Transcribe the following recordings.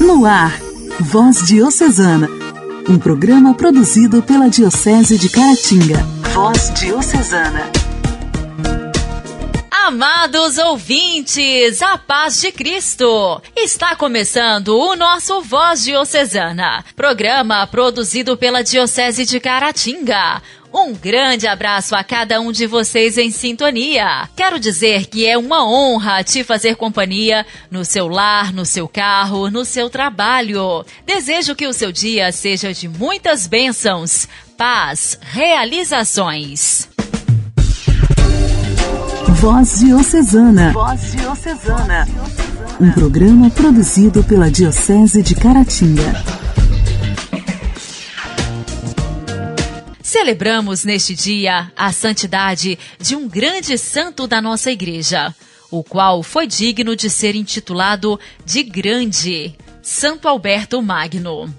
No ar, Voz Diocesana, um programa produzido pela Diocese de Caratinga. Voz Diocesana. Amados ouvintes, a paz de Cristo! Está começando o nosso Voz Diocesana, programa produzido pela Diocese de Caratinga. Um grande abraço a cada um de vocês em sintonia. Quero dizer que é uma honra te fazer companhia no seu lar, no seu carro, no seu trabalho. Desejo que o seu dia seja de muitas bênçãos, paz, realizações. Voz Diocesana. Voz Diocesana. Um programa produzido pela Diocese de Caratinga. Celebramos neste dia a santidade de um grande santo da nossa igreja, o qual foi digno de ser intitulado de Grande, Santo Alberto Magno.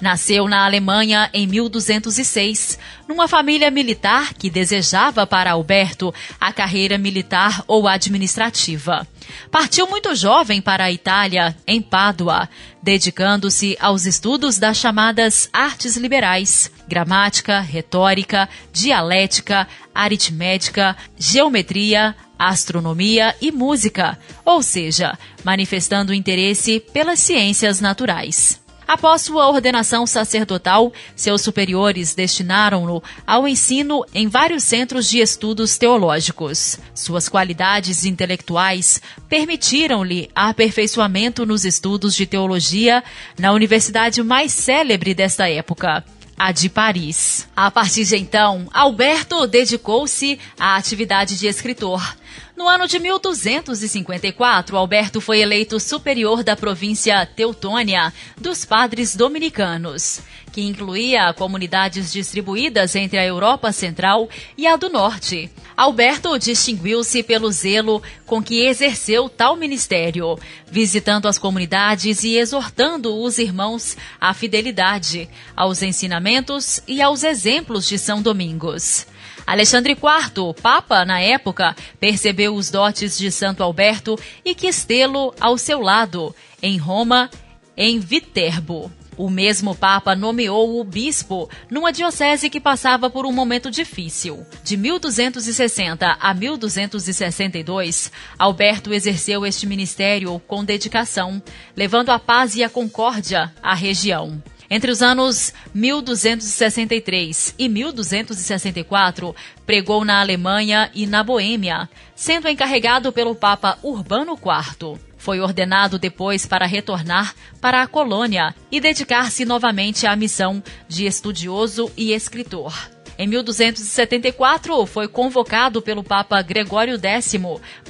Nasceu na Alemanha em 1206, numa família militar que desejava para Alberto a carreira militar ou administrativa. Partiu muito jovem para a Itália, em Pádua, dedicando-se aos estudos das chamadas artes liberais: gramática, retórica, dialética, aritmética, geometria, astronomia e música, ou seja, manifestando interesse pelas ciências naturais. Após sua ordenação sacerdotal, seus superiores destinaram-no ao ensino em vários centros de estudos teológicos. Suas qualidades intelectuais permitiram-lhe aperfeiçoamento nos estudos de teologia na universidade mais célebre desta época, a de Paris. A partir de então, Alberto dedicou-se à atividade de escritor. No ano de 1254, Alberto foi eleito superior da província Teutônia dos Padres Dominicanos, que incluía comunidades distribuídas entre a Europa Central e a do Norte. Alberto distinguiu-se pelo zelo com que exerceu tal ministério, visitando as comunidades e exortando os irmãos à fidelidade, aos ensinamentos e aos exemplos de São Domingos. Alexandre IV, Papa na época, percebeu os dotes de Santo Alberto e quis tê-lo ao seu lado, em Roma, em Viterbo. O mesmo Papa nomeou o bispo numa diocese que passava por um momento difícil. De 1260 a 1262, Alberto exerceu este ministério com dedicação, levando a paz e a concórdia à região. Entre os anos 1263 e 1264, pregou na Alemanha e na Boêmia, sendo encarregado pelo Papa Urbano IV. Foi ordenado depois para retornar para a colônia e dedicar-se novamente à missão de estudioso e escritor. Em 1274, foi convocado pelo Papa Gregório X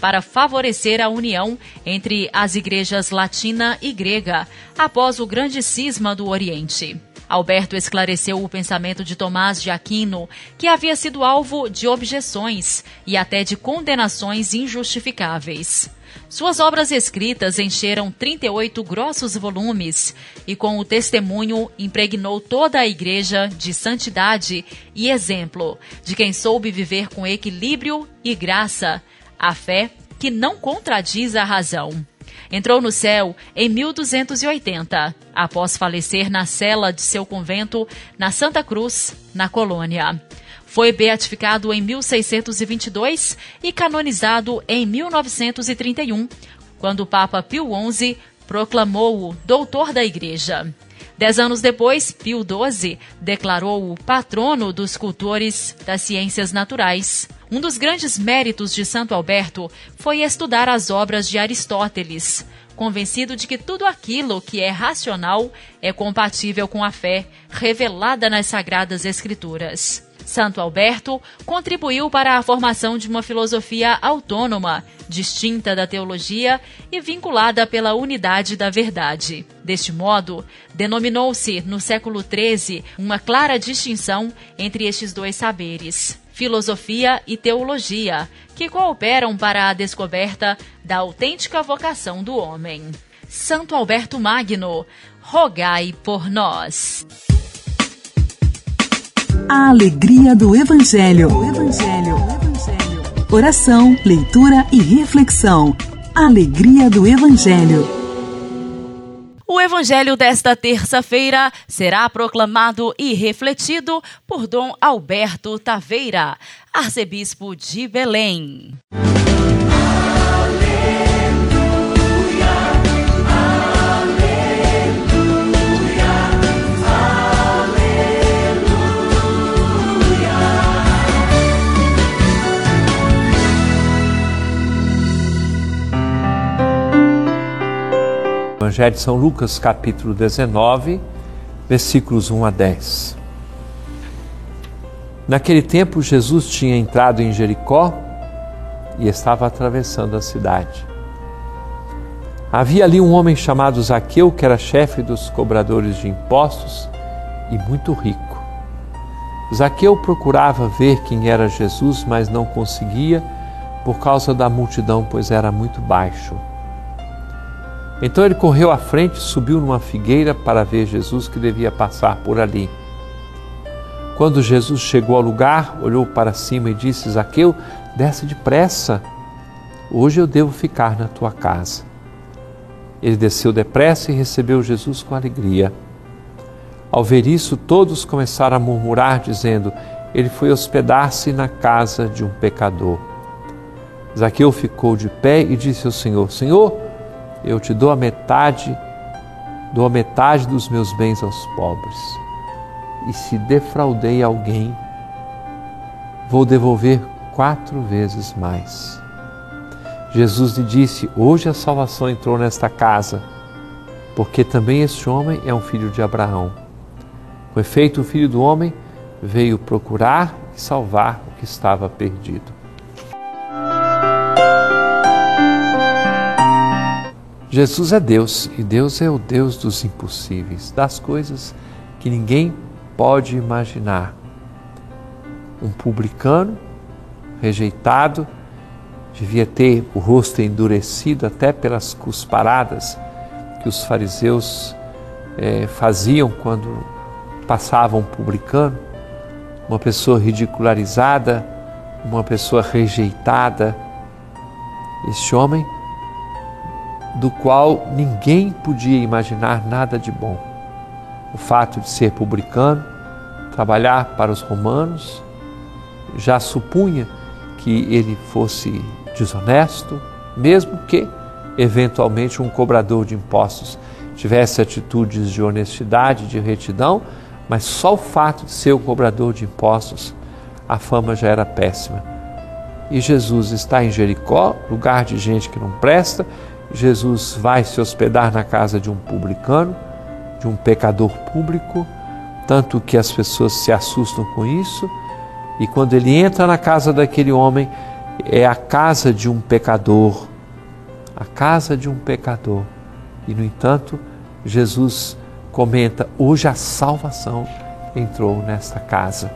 para favorecer a união entre as igrejas latina e grega, após o grande cisma do Oriente. Alberto esclareceu o pensamento de Tomás de Aquino, que havia sido alvo de objeções e até de condenações injustificáveis. Suas obras escritas encheram 38 grossos volumes e, com o testemunho, impregnou toda a Igreja de santidade e exemplo de quem soube viver com equilíbrio e graça, a fé que não contradiz a razão. Entrou no céu em 1280, após falecer na cela de seu convento na Santa Cruz, na colônia. Foi beatificado em 1622 e canonizado em 1931, quando o Papa Pio XI proclamou-o doutor da Igreja. Dez anos depois, Pio XII declarou-o patrono dos cultores das ciências naturais. Um dos grandes méritos de Santo Alberto foi estudar as obras de Aristóteles, convencido de que tudo aquilo que é racional é compatível com a fé revelada nas Sagradas Escrituras. Santo Alberto contribuiu para a formação de uma filosofia autônoma, distinta da teologia e vinculada pela unidade da verdade. Deste modo, denominou-se, no século XIII, uma clara distinção entre estes dois saberes filosofia e teologia, que cooperam para a descoberta da autêntica vocação do homem. Santo Alberto Magno, rogai por nós. A alegria do Evangelho. Evangelho. Evangelho. Oração, leitura e reflexão. Alegria do Evangelho. O evangelho desta terça-feira será proclamado e refletido por Dom Alberto Taveira, arcebispo de Belém. Evangelho de São Lucas, capítulo 19, versículos 1 a 10. Naquele tempo, Jesus tinha entrado em Jericó e estava atravessando a cidade. Havia ali um homem chamado Zaqueu, que era chefe dos cobradores de impostos e muito rico. Zaqueu procurava ver quem era Jesus, mas não conseguia por causa da multidão, pois era muito baixo. Então ele correu à frente, subiu numa figueira para ver Jesus que devia passar por ali. Quando Jesus chegou ao lugar, olhou para cima e disse: Zaqueu, desce depressa. Hoje eu devo ficar na tua casa. Ele desceu depressa e recebeu Jesus com alegria. Ao ver isso, todos começaram a murmurar, dizendo: Ele foi hospedar-se na casa de um pecador. Zaqueu ficou de pé e disse ao Senhor: Senhor, eu te dou a metade, dou a metade dos meus bens aos pobres. E se defraudei alguém, vou devolver quatro vezes mais. Jesus lhe disse: Hoje a salvação entrou nesta casa, porque também este homem é um filho de Abraão. Com efeito, o filho do homem veio procurar e salvar o que estava perdido. Jesus é Deus e Deus é o Deus dos impossíveis, das coisas que ninguém pode imaginar. Um publicano rejeitado, devia ter o rosto endurecido até pelas cusparadas que os fariseus eh, faziam quando passavam publicano, uma pessoa ridicularizada, uma pessoa rejeitada. Este homem do qual ninguém podia imaginar nada de bom. O fato de ser publicano, trabalhar para os romanos, já supunha que ele fosse desonesto, mesmo que, eventualmente, um cobrador de impostos tivesse atitudes de honestidade, de retidão, mas só o fato de ser o cobrador de impostos, a fama já era péssima. E Jesus está em Jericó, lugar de gente que não presta, Jesus vai se hospedar na casa de um publicano, de um pecador público, tanto que as pessoas se assustam com isso, e quando ele entra na casa daquele homem, é a casa de um pecador, a casa de um pecador. E no entanto, Jesus comenta: hoje a salvação entrou nesta casa.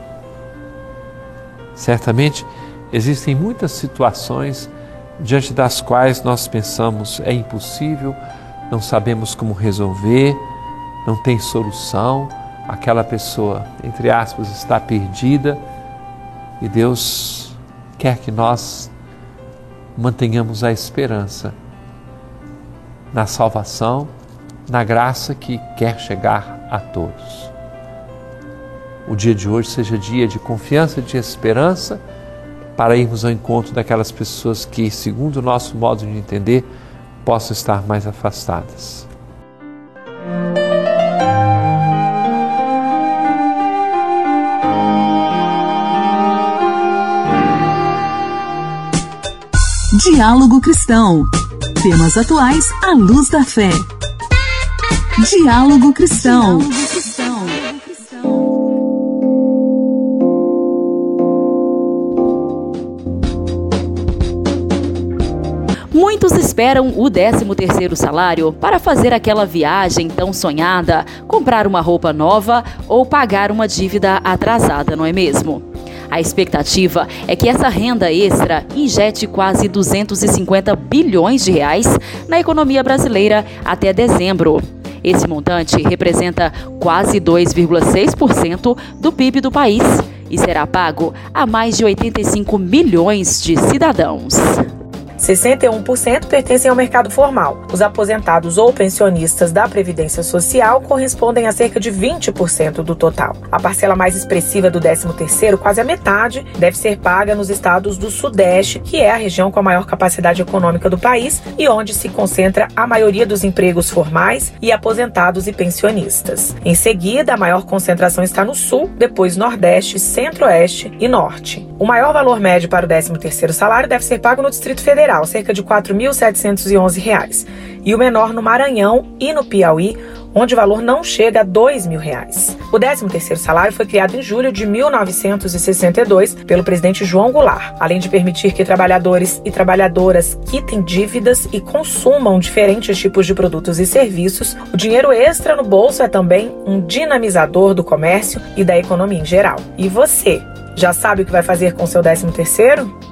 Certamente existem muitas situações diante das quais nós pensamos é impossível, não sabemos como resolver, não tem solução, aquela pessoa, entre aspas, está perdida e Deus quer que nós mantenhamos a esperança na salvação, na graça que quer chegar a todos. O dia de hoje seja dia de confiança, de esperança para irmos ao encontro daquelas pessoas que, segundo o nosso modo de entender, possam estar mais afastadas. Diálogo Cristão. Temas atuais à luz da fé. Diálogo Cristão. Diálogo Muitos esperam o 13º salário para fazer aquela viagem tão sonhada, comprar uma roupa nova ou pagar uma dívida atrasada, não é mesmo? A expectativa é que essa renda extra injete quase 250 bilhões de reais na economia brasileira até dezembro. Esse montante representa quase 2,6% do PIB do país e será pago a mais de 85 milhões de cidadãos. 61% pertencem ao mercado formal. Os aposentados ou pensionistas da Previdência Social correspondem a cerca de 20% do total. A parcela mais expressiva do 13º, quase a metade, deve ser paga nos estados do Sudeste, que é a região com a maior capacidade econômica do país e onde se concentra a maioria dos empregos formais e aposentados e pensionistas. Em seguida, a maior concentração está no Sul, depois Nordeste, Centro-Oeste e Norte. O maior valor médio para o 13º salário deve ser pago no Distrito Federal, cerca de R$ 4.711, e o menor no Maranhão e no Piauí, onde o valor não chega a mil reais. O 13º salário foi criado em julho de 1962 pelo presidente João Goulart, além de permitir que trabalhadores e trabalhadoras quitem dívidas e consumam diferentes tipos de produtos e serviços. O dinheiro extra no bolso é também um dinamizador do comércio e da economia em geral. E você, já sabe o que vai fazer com seu 13º?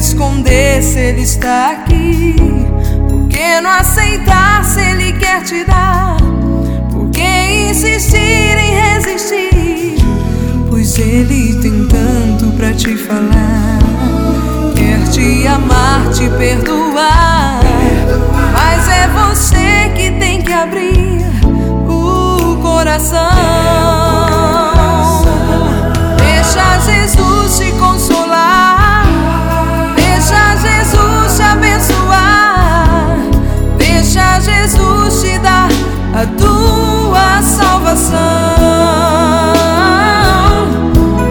Esconder se ele está aqui? que não aceitar se Ele quer te dar? Por que insistir em resistir? Pois Ele tem tanto pra te falar. Quer te amar, te perdoar. Mas é você que tem que abrir o coração. Deixa Jesus te consolar. Deixa Jesus te abençoar. Deixa Jesus te dar a tua salvação.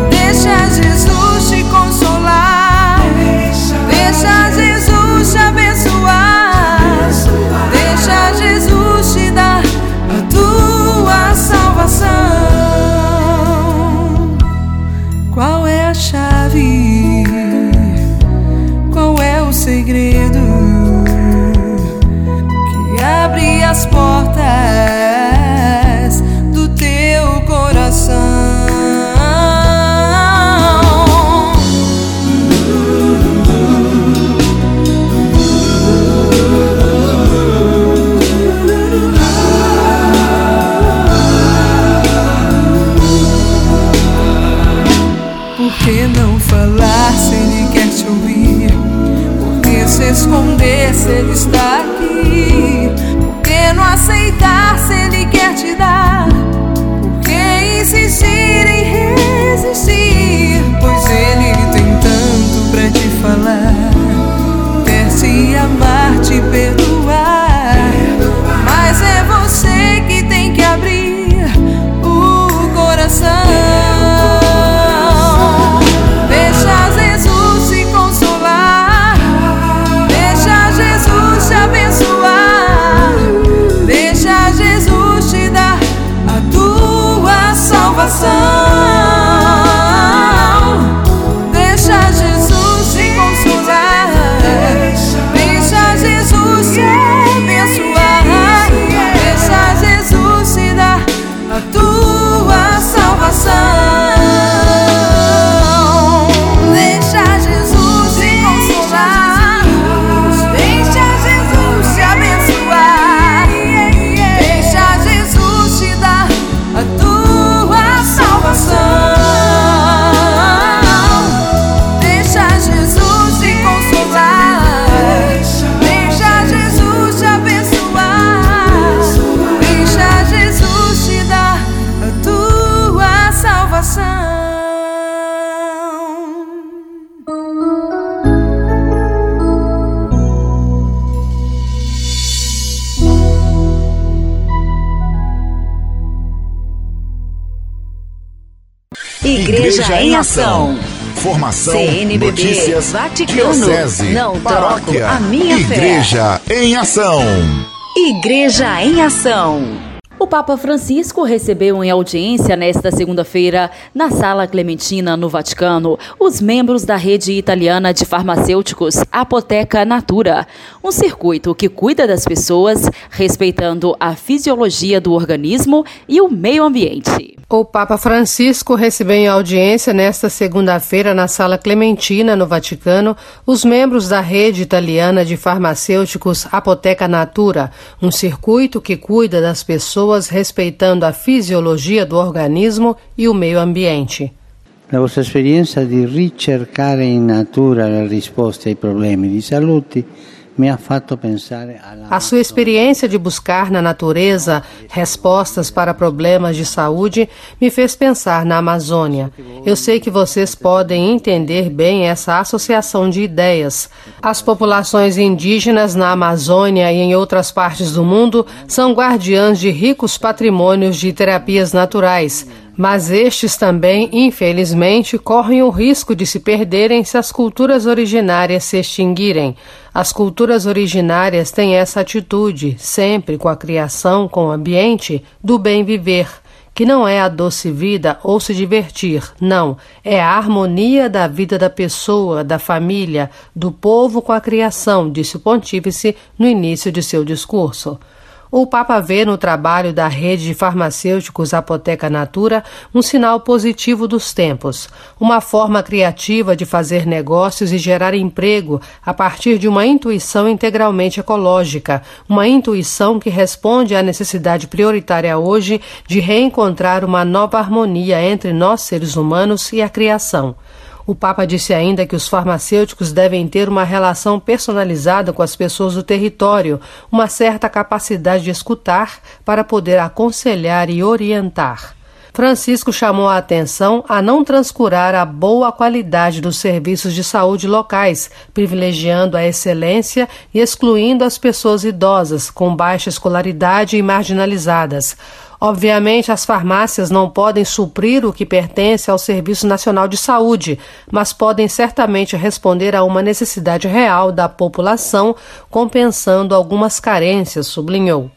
Deixa Jesus te consolar. Deixa Jesus Igreja, Igreja em Ação. Formação, CNBB, notícias, Vaticano, diocese, não paróquia, a minha Igreja fé. em Ação. Igreja em Ação. Papa Francisco recebeu em audiência nesta segunda-feira, na Sala Clementina, no Vaticano, os membros da rede italiana de farmacêuticos Apoteca Natura, um circuito que cuida das pessoas, respeitando a fisiologia do organismo e o meio ambiente. O Papa Francisco recebeu em audiência nesta segunda-feira na Sala Clementina, no Vaticano, os membros da rede italiana de farmacêuticos Apoteca Natura, um circuito que cuida das pessoas respeitando a fisiologia do organismo e o meio ambiente. La vostra esperienza di ricercare in natura le risposte ai problemi di salute a sua experiência de buscar na natureza respostas para problemas de saúde me fez pensar na Amazônia. Eu sei que vocês podem entender bem essa associação de ideias. As populações indígenas na Amazônia e em outras partes do mundo são guardiãs de ricos patrimônios de terapias naturais mas estes também, infelizmente, correm o risco de se perderem se as culturas originárias se extinguirem. As culturas originárias têm essa atitude, sempre com a criação, com o ambiente, do bem viver que não é a doce vida ou se divertir, não, é a harmonia da vida da pessoa, da família, do povo com a criação, disse o pontífice no início de seu discurso. O Papa vê no trabalho da rede de farmacêuticos Apoteca Natura um sinal positivo dos tempos, uma forma criativa de fazer negócios e gerar emprego a partir de uma intuição integralmente ecológica, uma intuição que responde à necessidade prioritária hoje de reencontrar uma nova harmonia entre nós seres humanos e a criação. O Papa disse ainda que os farmacêuticos devem ter uma relação personalizada com as pessoas do território, uma certa capacidade de escutar para poder aconselhar e orientar. Francisco chamou a atenção a não transcurar a boa qualidade dos serviços de saúde locais, privilegiando a excelência e excluindo as pessoas idosas, com baixa escolaridade e marginalizadas. Obviamente, as farmácias não podem suprir o que pertence ao Serviço Nacional de Saúde, mas podem certamente responder a uma necessidade real da população, compensando algumas carências, sublinhou.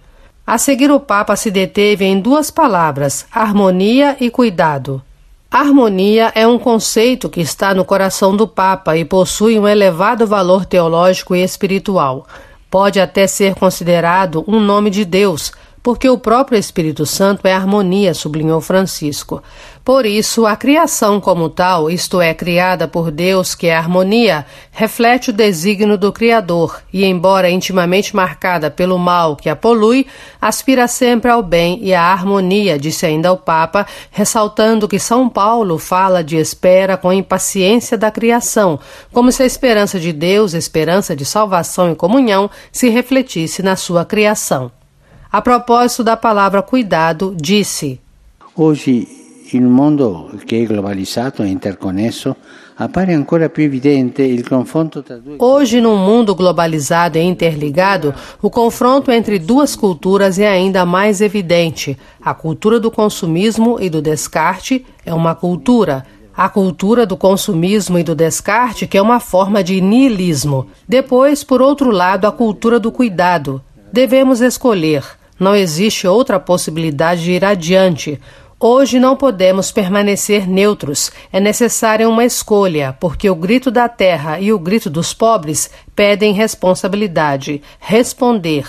A seguir, o Papa se deteve em duas palavras: harmonia e cuidado. Harmonia é um conceito que está no coração do Papa e possui um elevado valor teológico e espiritual. Pode até ser considerado um nome de Deus, porque o próprio Espírito Santo é harmonia, sublinhou Francisco. Por isso, a criação como tal, isto é, criada por Deus, que é harmonia, reflete o desígnio do Criador e, embora intimamente marcada pelo mal que a polui, aspira sempre ao bem e à harmonia, disse ainda o Papa, ressaltando que São Paulo fala de espera com impaciência da criação, como se a esperança de Deus, esperança de salvação e comunhão, se refletisse na sua criação. A propósito da palavra cuidado, disse: Hoje, in un mondo che è globalizzato e interconnesso, appare ancora più evidente il confronto tra due Hoje, num mundo globalizado e interligado, o confronto entre duas culturas é ainda mais evidente. A cultura do consumismo e do descarte é uma cultura, a cultura do consumismo e do descarte, que é uma forma de niilismo. Depois, por outro lado, a cultura do cuidado. Devemos escolher não existe outra possibilidade de ir adiante. Hoje não podemos permanecer neutros. É necessária uma escolha, porque o grito da terra e o grito dos pobres pedem responsabilidade, responder.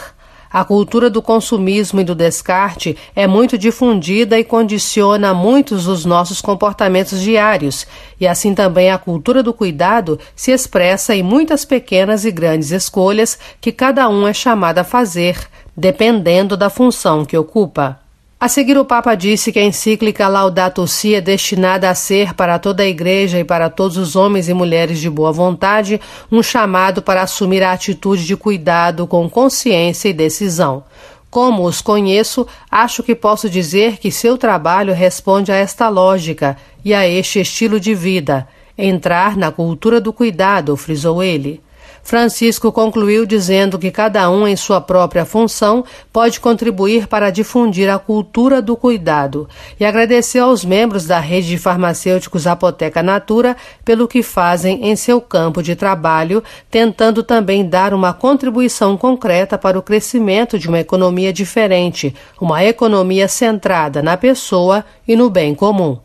A cultura do consumismo e do descarte é muito difundida e condiciona muitos dos nossos comportamentos diários, e assim também a cultura do cuidado se expressa em muitas pequenas e grandes escolhas que cada um é chamado a fazer, dependendo da função que ocupa. A seguir, o Papa disse que a encíclica Laudato Si é destinada a ser, para toda a Igreja e para todos os homens e mulheres de boa vontade, um chamado para assumir a atitude de cuidado com consciência e decisão. Como os conheço, acho que posso dizer que seu trabalho responde a esta lógica e a este estilo de vida. Entrar na cultura do cuidado, frisou ele. Francisco concluiu dizendo que cada um, em sua própria função, pode contribuir para difundir a cultura do cuidado e agradeceu aos membros da rede de farmacêuticos Apoteca Natura pelo que fazem em seu campo de trabalho, tentando também dar uma contribuição concreta para o crescimento de uma economia diferente, uma economia centrada na pessoa e no bem comum.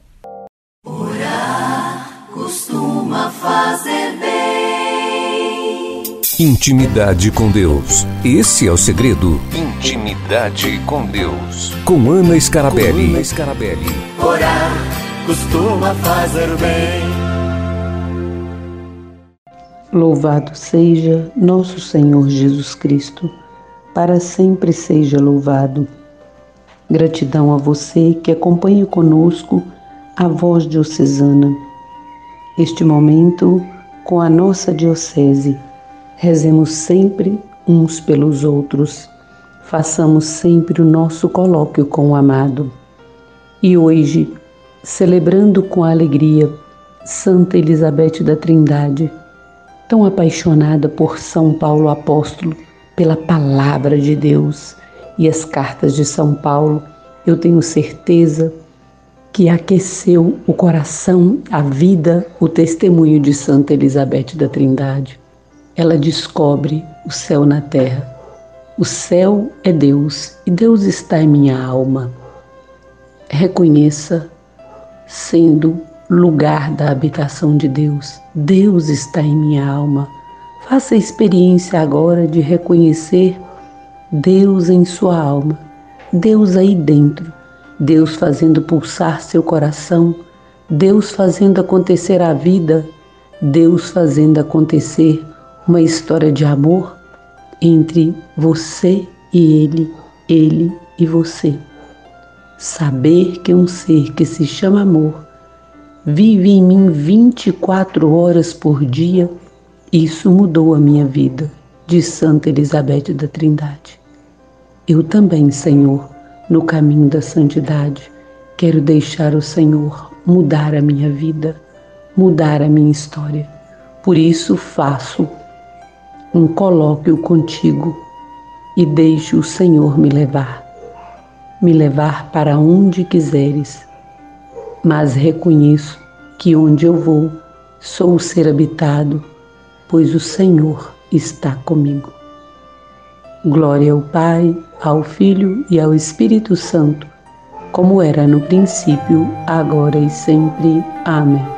Orar costuma fazer bem. Intimidade com Deus. Esse é o segredo. Intimidade com Deus. Com Ana Scarabelli. Com Ana Scarabelli. Orar costuma fazer bem. Louvado seja nosso Senhor Jesus Cristo, para sempre seja louvado. Gratidão a você que acompanha conosco a voz diocesana. Este momento com a nossa diocese. Rezemos sempre uns pelos outros. Façamos sempre o nosso colóquio com o amado. E hoje, celebrando com alegria Santa Elizabeth da Trindade, tão apaixonada por São Paulo apóstolo, pela palavra de Deus e as cartas de São Paulo, eu tenho certeza que aqueceu o coração, a vida, o testemunho de Santa Elizabeth da Trindade. Ela descobre o céu na terra. O céu é Deus e Deus está em minha alma. Reconheça, sendo lugar da habitação de Deus, Deus está em minha alma. Faça a experiência agora de reconhecer Deus em sua alma, Deus aí dentro Deus fazendo pulsar seu coração, Deus fazendo acontecer a vida, Deus fazendo acontecer uma história de amor entre você e Ele, Ele e você. Saber que um ser que se chama amor vive em mim 24 horas por dia, isso mudou a minha vida, de Santa Elizabeth da Trindade. Eu também, Senhor, no caminho da santidade. Quero deixar o Senhor mudar a minha vida, mudar a minha história. Por isso faço um colóquio contigo e deixo o Senhor me levar, me levar para onde quiseres. Mas reconheço que onde eu vou sou o ser habitado, pois o Senhor está comigo. Glória ao Pai, ao Filho e ao Espírito Santo, como era no princípio, agora e sempre. Amém.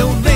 Teu ventre,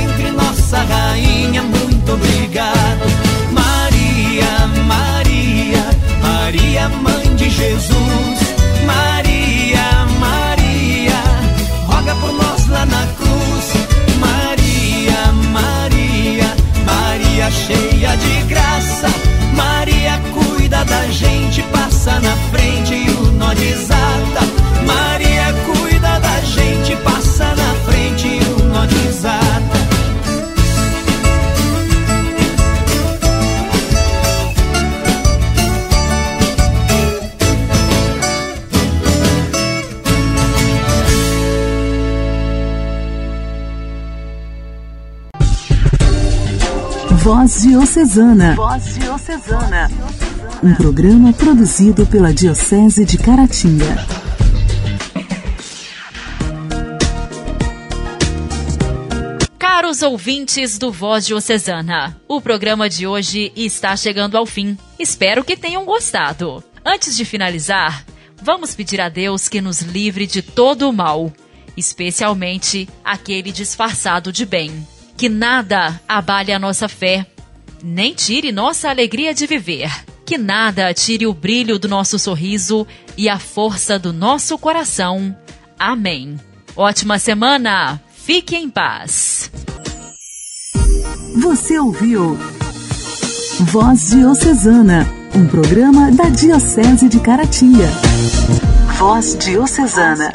Voz Diocesana. Voz Diocesana. Um programa produzido pela Diocese de Caratinga. Caros ouvintes do Voz Diocesana, o programa de hoje está chegando ao fim. Espero que tenham gostado. Antes de finalizar, vamos pedir a Deus que nos livre de todo o mal, especialmente aquele disfarçado de bem que nada abale a nossa fé, nem tire nossa alegria de viver. Que nada tire o brilho do nosso sorriso e a força do nosso coração. Amém. Ótima semana! Fique em paz. Você ouviu Voz Diocesana, um programa da Diocese de Caratinga. Voz Diocesana.